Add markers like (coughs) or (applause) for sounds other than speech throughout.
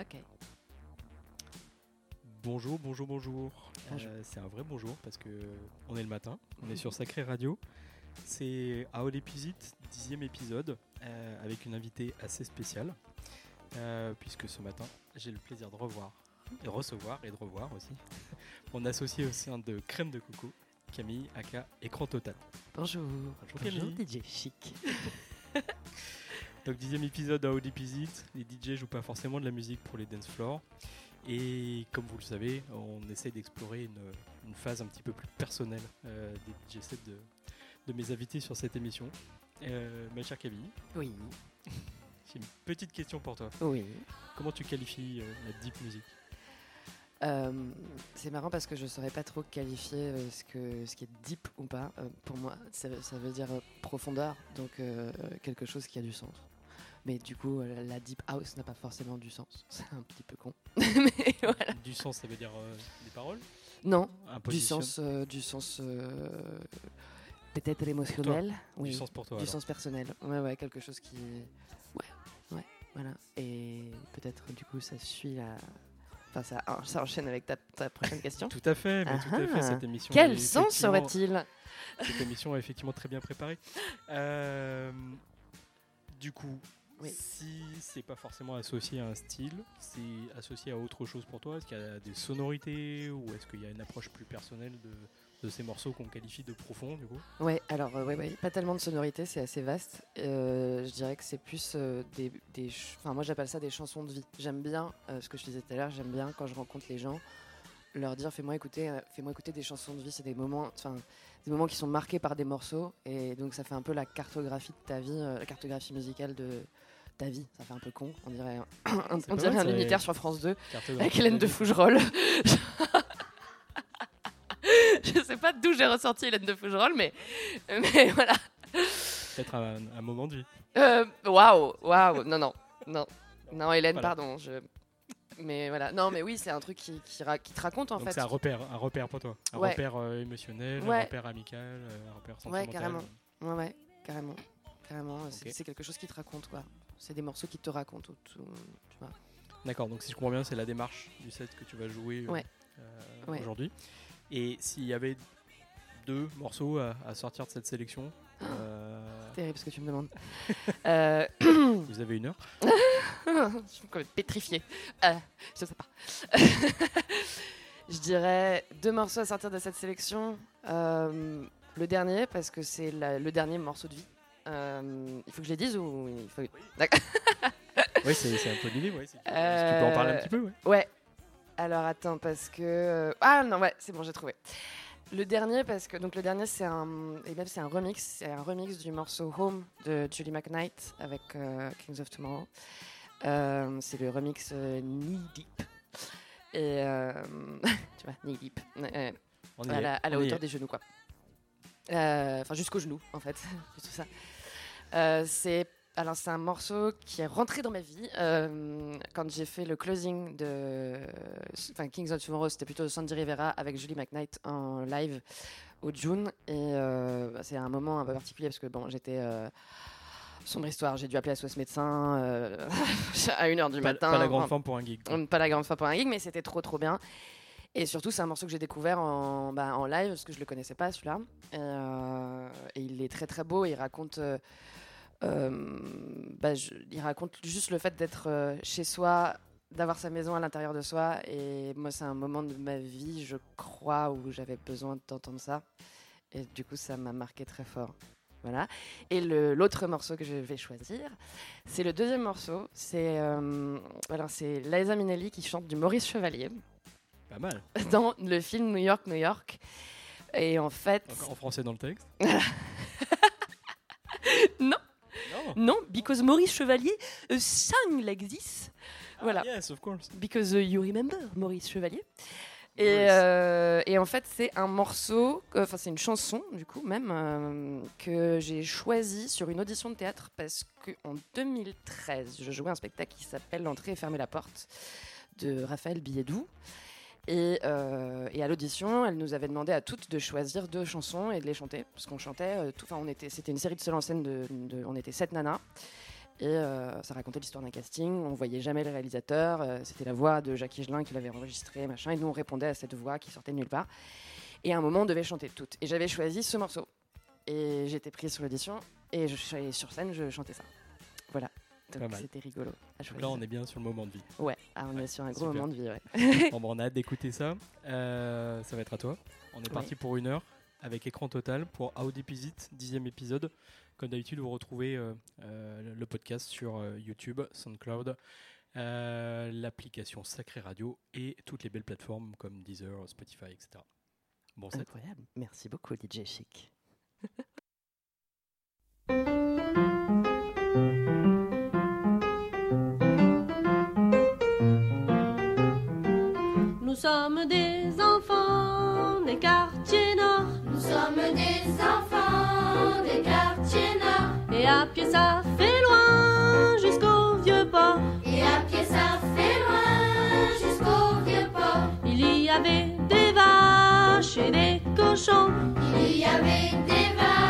Ok. Bonjour, bonjour, bonjour. Bonjour. Euh, c'est un vrai bonjour parce que on est le matin, on est sur Sacré Radio. C'est How It, dixième épisode, euh, avec une invitée assez spéciale, euh, puisque ce matin j'ai le plaisir de revoir, de recevoir et de revoir aussi (laughs) mon associé au sein de Crème de Coco, Camille Aka Écran Total. Bonjour. Bonjour, Camille. DJ Chic. (laughs) Donc dixième épisode à ODP les DJ jouent pas forcément de la musique pour les dance floors. Et comme vous le savez, on essaie d'explorer une, une phase un petit peu plus personnelle euh, des DJ sets de, de mes invités sur cette émission. Euh, ma chère Camille, Oui. (laughs) j'ai une petite question pour toi. Oui. Comment tu qualifies euh, la deep music? Euh, c'est marrant parce que je saurais pas trop qualifier ce, que, ce qui est deep ou pas. Euh, pour moi, ça, ça veut dire profondeur, donc euh, quelque chose qui a du sens. Mais du coup, euh, la deep house n'a pas forcément du sens. (laughs) C'est un petit peu con. (laughs) Mais voilà. Du sens, ça veut dire euh, des paroles? Non, du sens, euh, du sens euh, peut-être émotionnel. oui. Du sens pour toi. Du alors. sens personnel. Ouais, ouais, quelque chose qui. Ouais, ouais, voilà. Et peut-être, du coup, ça suit la. Enfin, ça, ça enchaîne avec ta, ta prochaine question. (laughs) Tout à fait, mais tout à fait, Ah. cette émission. Quel sens aurait-il? Cette émission est effectivement très bien préparée. Du coup, Oui. si c'est pas forcément associé à un style, c'est associé à autre chose pour toi Est-ce qu'il y a des sonorités ou est-ce qu'il y a une approche plus personnelle de, de ces morceaux qu'on qualifie de profonds du coup? Ouais, alors, euh, ouais, ouais, pas tellement de sonorité, c'est assez vaste. Euh, je dirais que c'est plus euh, des. des Enfin, moi, j'appelle ça des chansons de vie. J'aime bien, euh, ce que je disais tout à l'heure, j'aime bien quand je rencontre les gens, leur dire fais-moi écouter, fais-moi écouter des chansons de vie. C'est des moments. Enfin, des moments qui sont marqués par des morceaux. Et donc, ça fait un peu la cartographie de ta vie, la cartographie musicale de ta vie. Ça fait un peu con. On dirait un, (coughs) on dirait mal, un unitaire sur France 2. Cartographie Avec Hélène de. Fougerolles. (laughs) je sais pas d'où j'ai ressorti Hélène de Fougerolles, mais, mais voilà. Peut-être un, un moment de vie. Euh, Waouh, waouh, non, non, non, non, Hélène, Voilà. pardon. Je... Mais voilà, non, mais oui, c'est un truc qui, qui, ra- qui te raconte en Donc fait. c'est un repère, un repère pour toi. Un Ouais. repère euh, émotionnel, un Ouais. repère amical, euh, un repère Ouais, sentimental. carrément. Ouais, ouais, carrément, carrément. C'est quelque chose qui te raconte quoi. C'est des morceaux qui te racontent, tout- tu vois. D'accord, donc si je comprends bien, c'est la démarche du set que tu vas jouer euh, Ouais. euh, Ouais. aujourd'hui. Et s'il y avait deux morceaux à, à sortir de cette sélection, euh, Terrible ce que tu me demandes. (laughs) Euh, vous avez une heure. (laughs) je suis comme pétrifiée. Euh, je sais pas. (laughs) je dirais deux morceaux à sortir de cette sélection. Le dernier, parce que c'est le dernier morceau de vie. Euh, il faut que je les dise ou il faut... D'accord. (laughs) Oui, c'est c'est un peu l'idée. Ouais, si, tu, si tu peux en Euh, parler un petit peu. Ouais. Ouais. Alors attends, parce que. euh, Ah non, ouais, c'est bon, j'ai trouvé. Le dernier, parce que. Donc le dernier, c'est un. Et même, c'est un remix. C'est un remix du morceau Home de Julie McKnight avec euh, Kings of Tomorrow. Euh, c'est le remix euh, Knee Deep. Et. euh, (laughs) tu vois, Knee Deep. Euh, à la, à la hauteur des genoux, quoi. Euh, Enfin, jusqu'aux genoux, en fait. (laughs) Tout ça. Euh, c'est alors c'est un morceau qui est rentré dans ma vie euh, quand j'ai fait le closing de enfin Kings of Tomorrow c'était plutôt Sandy Rivera avec Julie McKnight en live au June et euh, bah, c'est un moment un peu particulier parce que bon j'étais euh, sombre histoire j'ai dû appeler SOS médecin (laughs) à 1h du Pas, matin pas la grande forme pour un geek. quoi. Pas la grande fois pour un gig, mais c'était trop trop bien. Et surtout, c'est un morceau que j'ai découvert en, bah, en live parce que je le connaissais pas celui-là. Et, et il est très très beau. Il raconte, bah, je- il raconte juste le fait d'être euh, chez soi, d'avoir sa maison à l'intérieur de soi. Et moi, c'est un moment de ma vie, je crois, où j'avais besoin d'entendre ça. Et du coup, ça m'a marqué très fort. Voilà. Et l'autre morceau que je vais choisir, c'est le deuxième morceau. C'est euh, c'est Liza Minnelli qui chante du Maurice Chevalier Pas mal. dans le film New York, New York. Et en fait, Encore en français dans le texte. (laughs) non, because Maurice Chevalier uh, sang like this. Voilà. Ah, yes, of course. Because uh, you remember Maurice Chevalier. Et, euh, et en fait, c'est un morceau, euh, enfin, c'est une chanson, du coup, même, euh, que j'ai choisi sur une audition de théâtre parce qu'en 2013, je jouais un spectacle qui s'appelle L'entrée et fermer la porte de Raphaël Billedou. Et, euh, et à l'audition, elle nous avait demandé à toutes de choisir deux chansons et de les chanter. Parce qu'on chantait, euh, on était, c'était une série de seuls en scène, de, on était sept nanas. Et euh, ça racontait l'histoire d'un casting. On voyait jamais le réalisateur. euh, C'était la voix de Jacques Higelin qui l'avait enregistré, machin. Et nous, on répondait à cette voix qui sortait de nulle part. Et à un moment, on devait chanter toutes. Et j'avais choisi ce morceau. Et j'étais prise sur l'audition. Et je, et sur scène, je chantais ça. Voilà. Donc c'était rigolo à choisir. Là, on est bien sur le moment de vie. Ouais, ah, on est sur un gros Super. moment de vie, ouais. (laughs) bon, bon, on a hâte d'écouter ça. Euh, ça va être à toi. On est parti pour une heure avec écran total pour How Deep Is It, dixième épisode. Comme d'habitude, vous retrouvez euh, euh, le podcast sur YouTube, SoundCloud, l'application Sacré Radio et toutes les belles plateformes comme Deezer, Spotify, etc. Bon, c'est Incroyable. Merci beaucoup, DJ Chic. (laughs) sommes des enfants des quartiers nord Nous sommes des enfants des quartiers nord et à pied ça fait loin jusqu'au vieux port. et à pied ça fait loin jusqu'au vieux port. Il y avait des vaches et des cochons Il y avait des vaches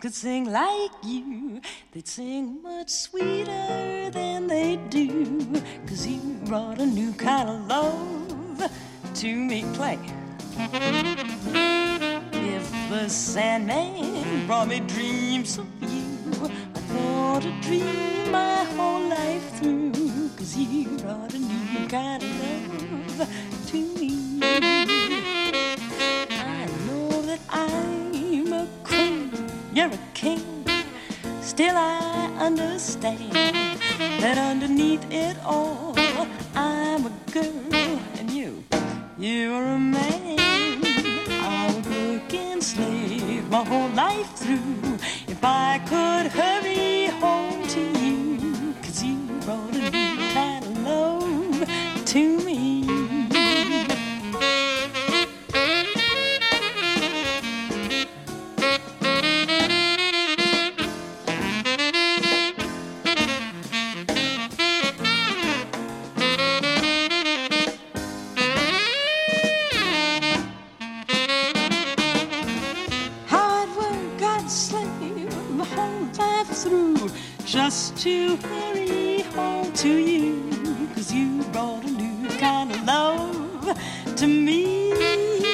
could sing like you, they'd sing much sweeter than they do. Cause you brought a new kind of love to me, play. If the Sandman brought me dreams of you, I thought a dream my whole life through. Cause you brought a new kind of love to me. I know that queen, you're a king. Still, I understand that underneath it all, I'm a girl and you, you're a man. I would work and slave my whole life through if I could hurry home to you. Cause you brought a new kind of love to me. To hurry home to you. Cause you brought a new kind of love to me.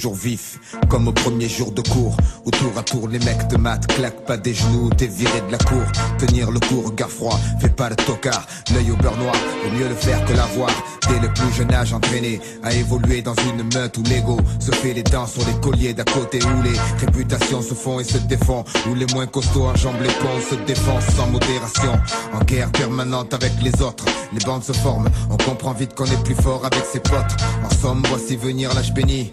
Toujours comme au premier jour de cours. Où tour à tour les mecs de maths claquent pas des genoux, t'es viré de la cour. Tenir le coup, regard froid, fais pas le tocard. L'œil au beurre noir, vaut mieux le faire que l'avoir. Dès le plus jeune âge entraîné à évoluer dans une meute où l'ego se fait les dents sur les colliers d'à côté où les réputations se font et se défont. Où les moins costauds enjambent les ponts, se défendent sans modération. En guerre permanente avec les autres, les bandes se forment. On comprend vite qu'on est plus fort avec ses potes. En somme, voici venir l'âge béni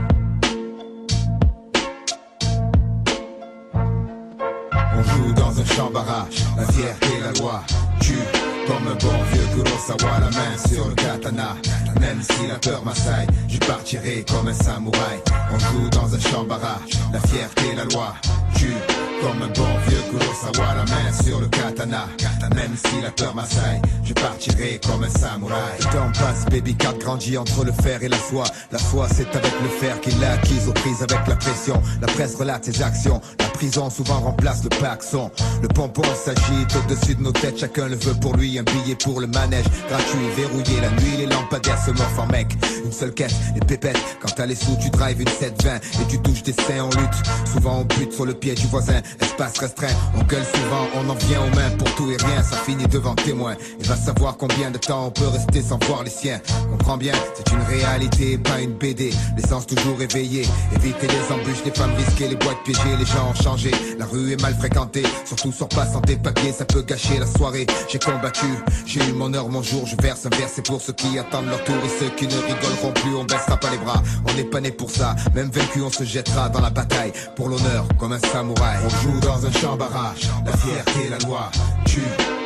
la fierté, la loi tue comme un bon vieux Kurosawa, la main sur le katana. Même si la peur m'assaille, je partirai comme un samouraï. On joue dans un champ barrage, la fierté, la loi tue comme un bon vieux Kurosawa, la main sur le katana. Même si la peur m'assaille, je partirai comme un samouraï. Le temps passe, baby cat grandit entre le fer et la foi. La foi, c'est avec le fer qu'il l'a acquise aux prises avec la pression. La presse relate ses actions. La prison souvent remplace le paxon. Le pompon s'agite au-dessus de nos têtes, chacun le veut pour lui. Un billet pour le manège, gratuit, verrouillé. La nuit, les lampadaires se morfent en mec. Une seule caisse, les pépettes. Quand t'as les sous, tu drives une 720 et tu touches des seins en lutte. Souvent on bute sur le pied du voisin, espace restreint. On gueule souvent, on en vient aux mains pour tout et rien. Ça finit devant témoin. Et va savoir combien de temps on peut rester sans voir les siens. Comprends bien, c'est une réalité, pas une BD. L'essence toujours éveillée. Éviter les embûches, les femmes risquées, les boîtes piégées, les gens La rue est mal fréquentée, surtout sur pas sans des papiers, ça peut gâcher la soirée. J'ai combattu, j'ai eu mon heure, mon jour. Je verse un verre, c'est pour ceux qui attendent leur tour et ceux qui ne rigoleront plus. On baissera pas les bras, on n'est pas né pour ça. Même vaincu, on se jettera dans la bataille pour l'honneur, comme un samouraï. On joue dans un champ barrage, la fierté, la loi tue.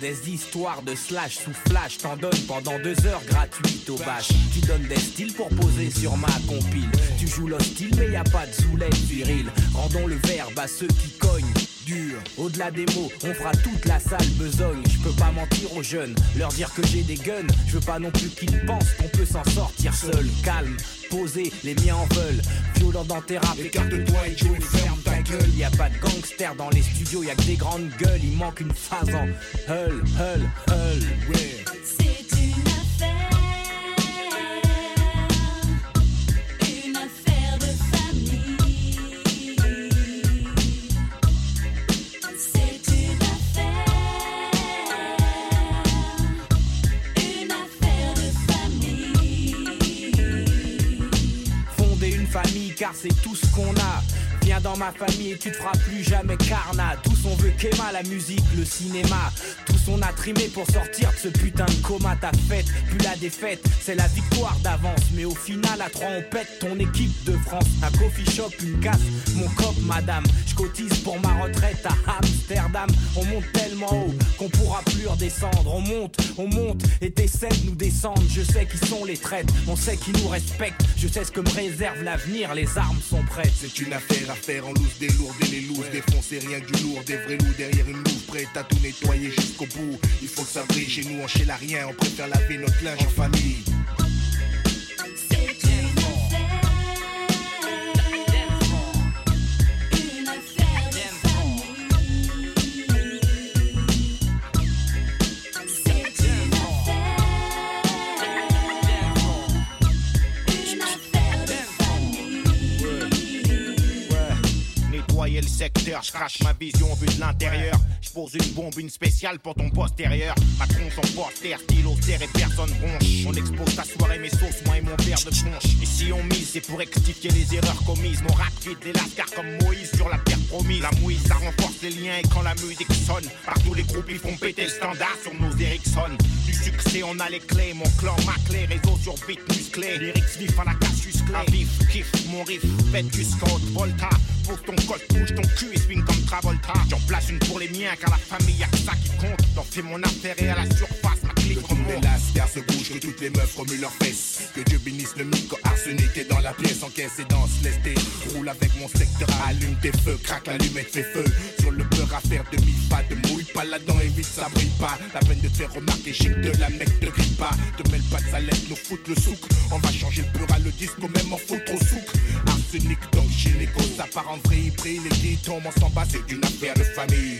Des histoires de slash sous flash, t'en donnes pendant deux heures gratuites au bâche. Tu donnes des styles pour poser sur ma compile. Tu joues l'hostile, mais y a pas de soulève viril. Rendons le verbe à ceux qui cognent. Dur. Au-delà des mots, on fera toute la salle besogne. Je peux pas mentir aux jeunes, leur dire que j'ai des guns. Je veux pas non plus qu'ils pensent qu'on peut s'en sortir seul. Calme, posé, les miens en veulent. Violent dans tes rap, écarte-toi et Joe, ferme ta gueule. Y a pas de gangster dans les studios, y a que des grandes gueules. Il manque une phase en hull, hull, hull. Ouais. Car c'est tout ce qu'on a. Viens dans ma famille et tu te feras plus jamais carnat. Tous on veut qu'Emma, la musique, le cinéma. Tous on a trimé pour sortir de ce putain de coma. Ta fête, plus la défaite, c'est la victoire d'avance. Mais au final, à trois, on pète ton équipe de France. Un coffee shop, une casse, mon cop, madame. Je cotise pour ma retraite à Amsterdam. On monte tellement haut qu'on pourra plus redescendre. On monte, on monte et t'essaies de nous descendre. Je sais qui sont les traites, on sait qui nous respectent. Je sais ce que me réserve l'avenir, les armes sont prêtes. C'est une affaire à faire en loose des lourds et les looses. Défoncer rien que du lourd, des vrais loups derrière une louve prête à tout nettoyer jusqu'au bout. Il faut que ça brille chez nous, on chez la rien. On préfère laver notre linge en famille. Je crache ma vision vue de l'intérieur. Je pose une bombe, une spéciale pour ton postérieur. Macron, son poster, stylo, terre et personne bronche. On expose ta soirée, mes sauces, moi et mon verre de punch. Et si on mise, c'est pour rectifier les erreurs commises. Mon rap vide des lascars comme Moïse sur la terre promise. La mouille, ça renforce les liens et quand la musique sonne, partout les groupes ils font péter le standard sur nos Ericsson. Succès, on a les clés, mon clan, ma clé, réseau sur beat musclé. Lyrics vifs à la Cassius Clay. Un vif, kiff, mon riff, du scout, Volta. Pose ton col, bouge ton cul et swing comme Travolta. J'en place une pour les miens, car la famille y'a que ça qui compte. J'en fais mon affaire et à la surface, Que remonte. lascars se bougent, que toutes les meufs remuent leurs fesses. Que Dieu bénisse le micro arsenic est dans la pièce, encaisse et danse, tes roule avec mon secteur, allume tes feux, craque l'allumette, fait feu. Sur le beurre à faire demi pas de mouille pas là-dedans, évite ça brille pas. La peine de te faire remarquer, chic de la mec te grille pas. Te mêle pas de salette, nous foutre le souk. On va changer le beurre à le disco, même en foutre au souk. Arsenic donc gynéco, ça part en vrille, brille, les qui tombent, on s'en bat, c'est une affaire de famille.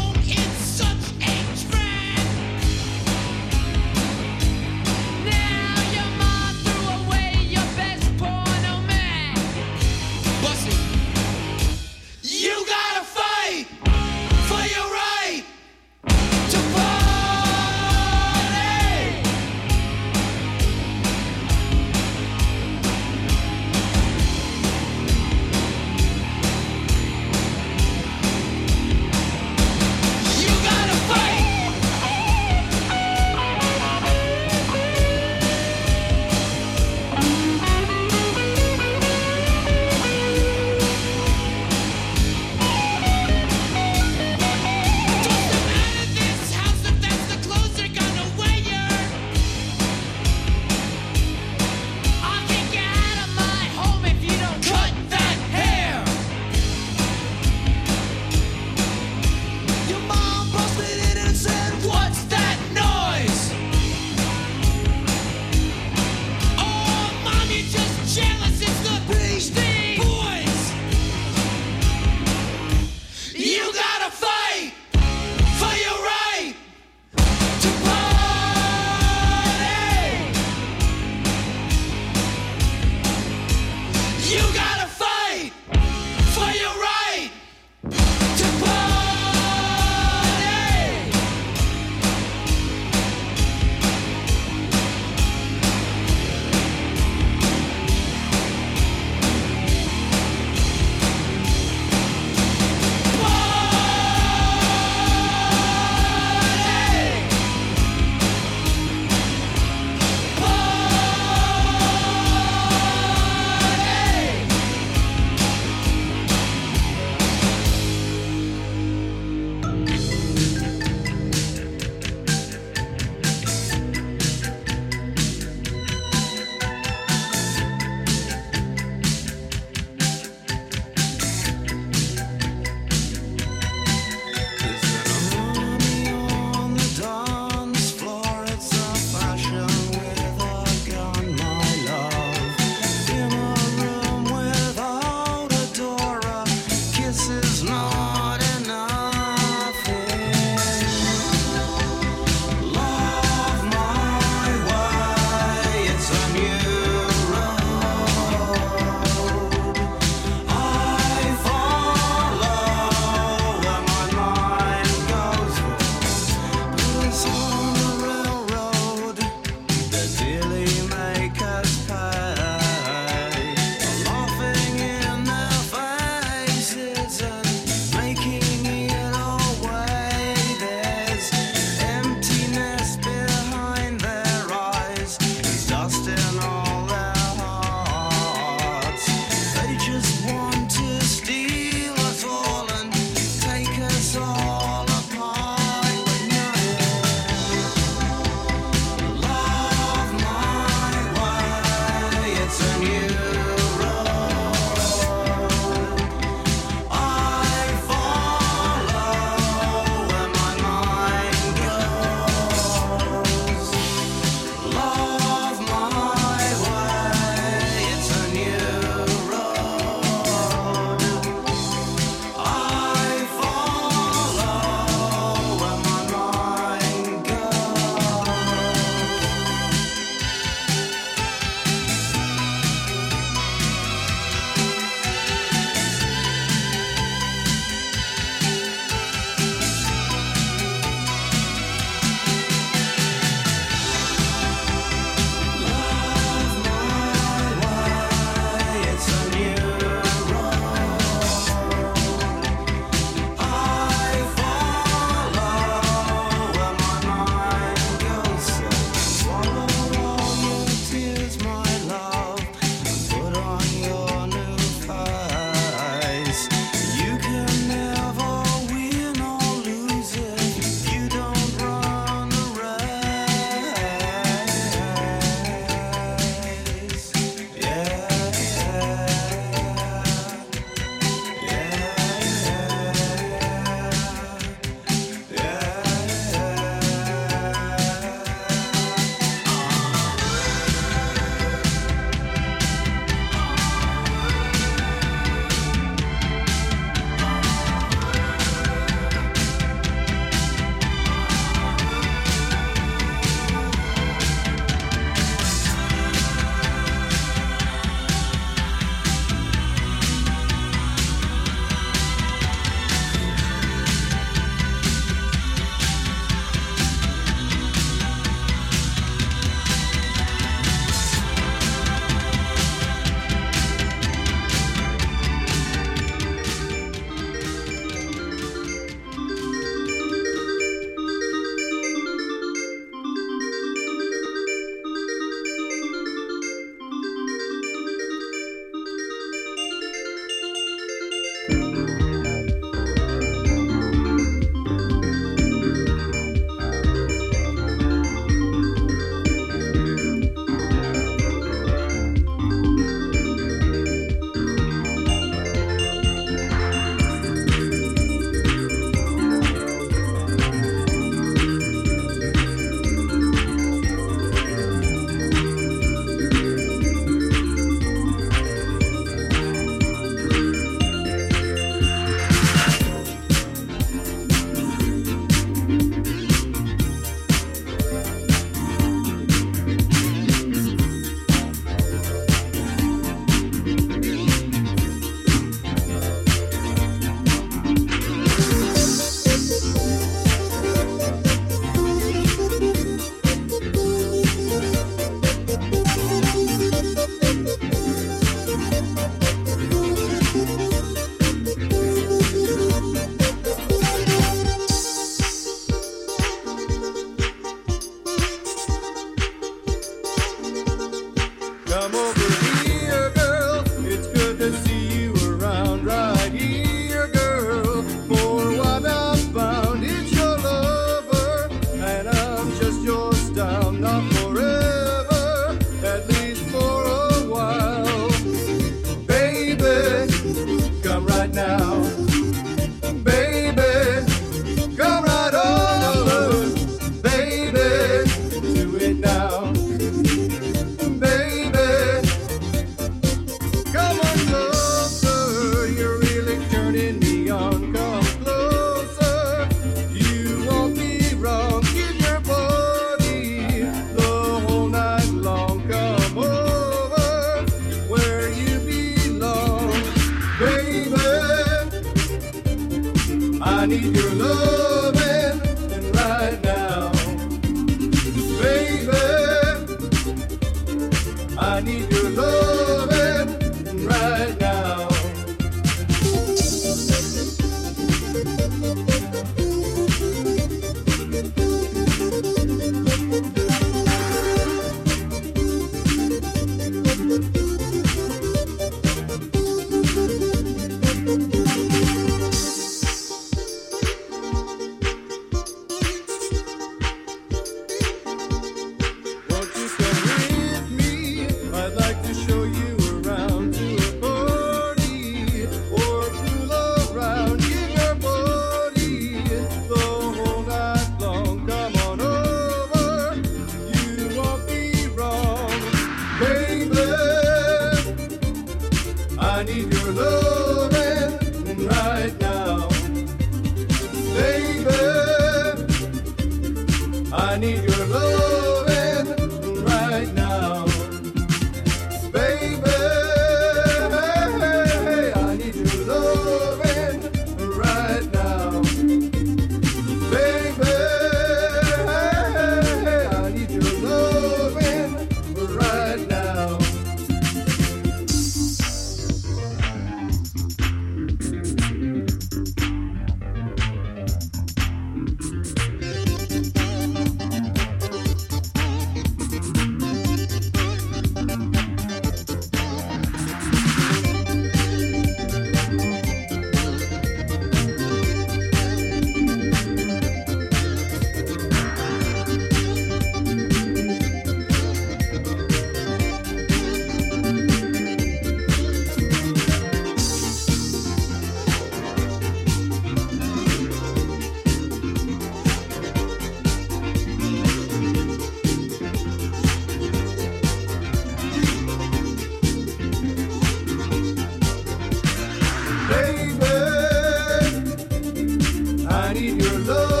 love.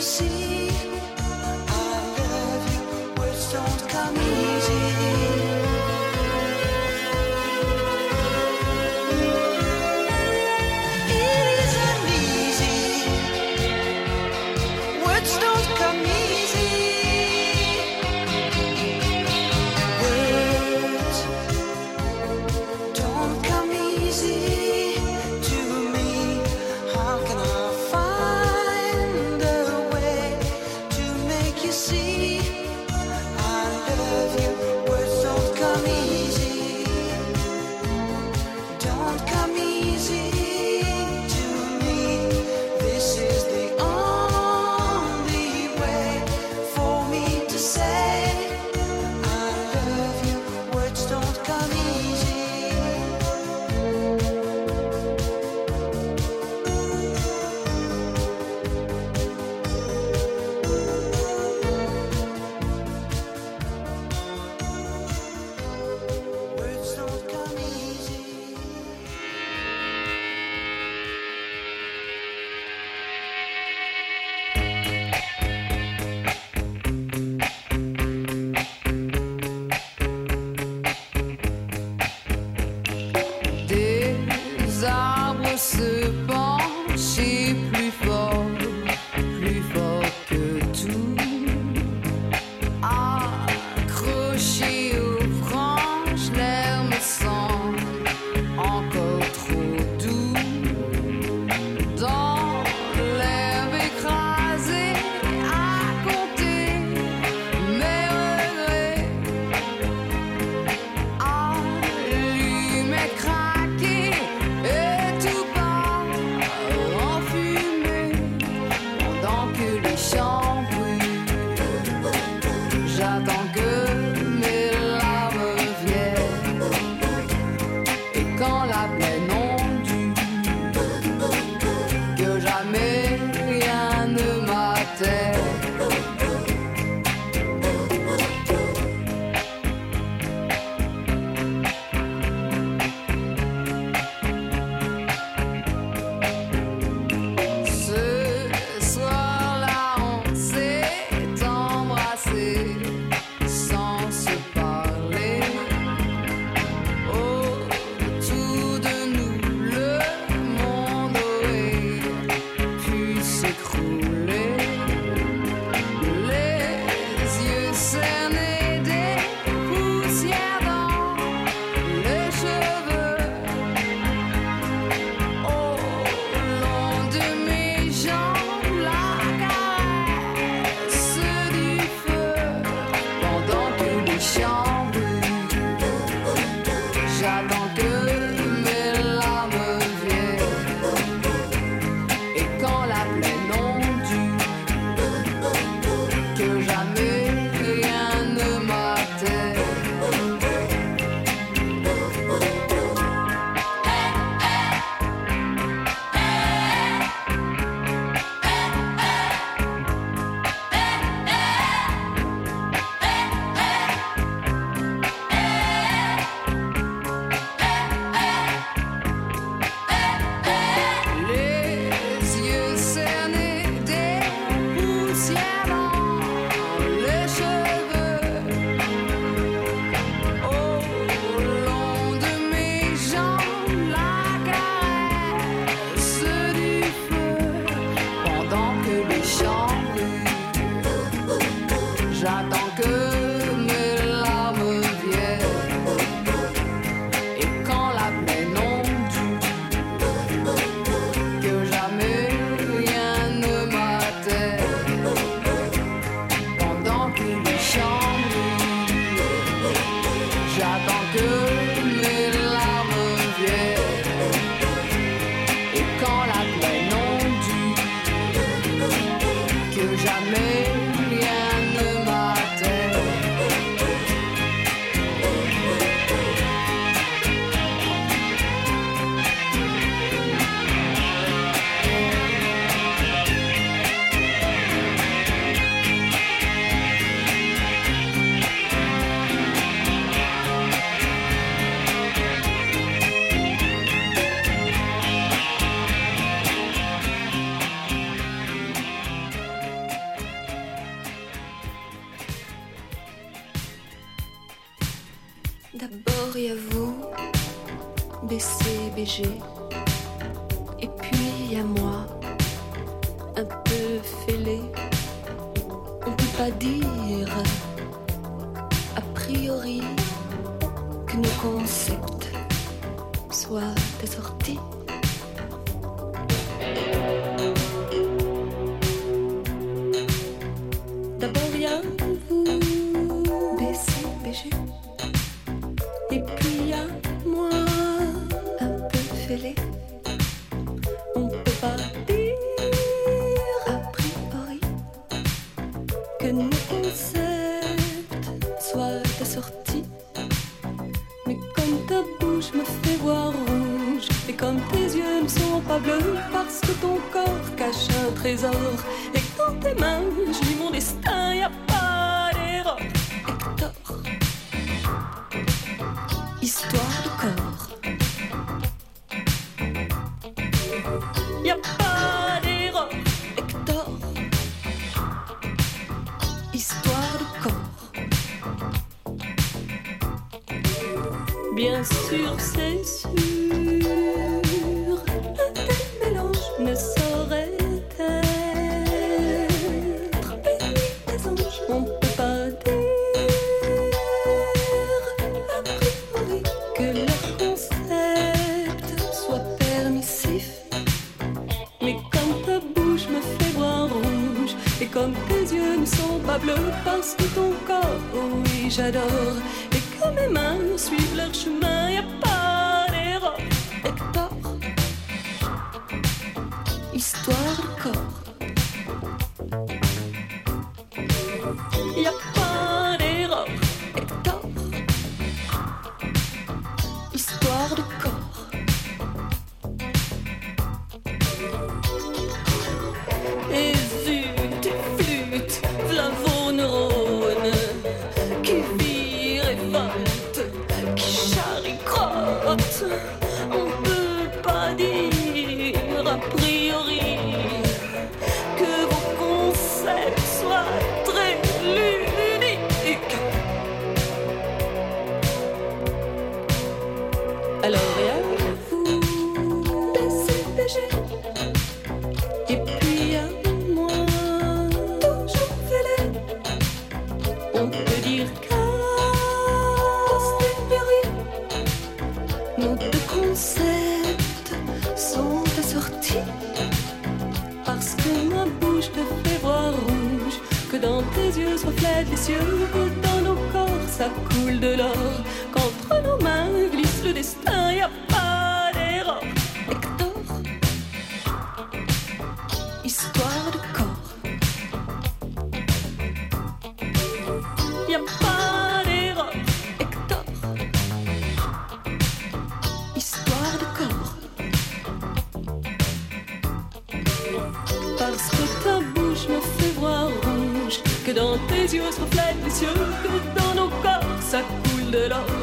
See j'attends sur scène. Si yeux se reflètent les cieux, que dans nos corps ça coule de l'or.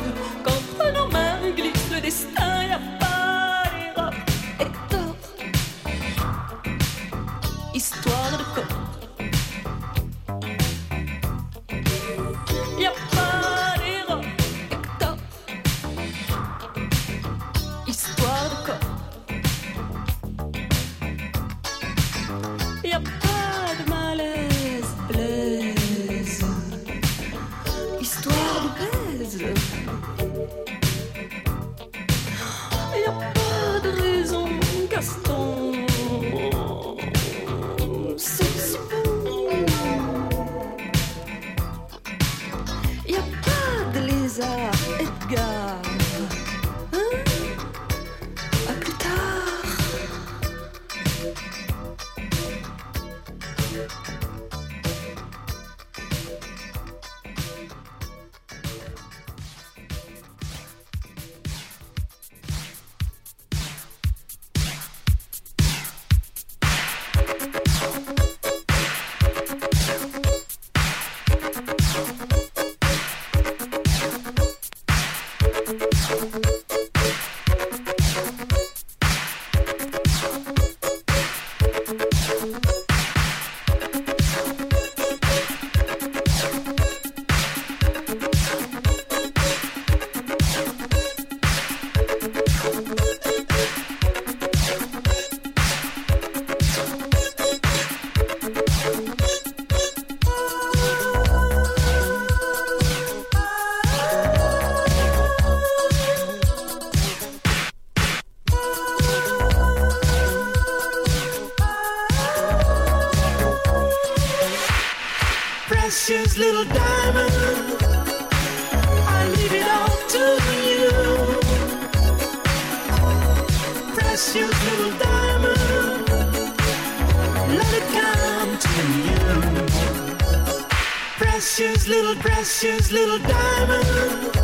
Little, precious little diamond,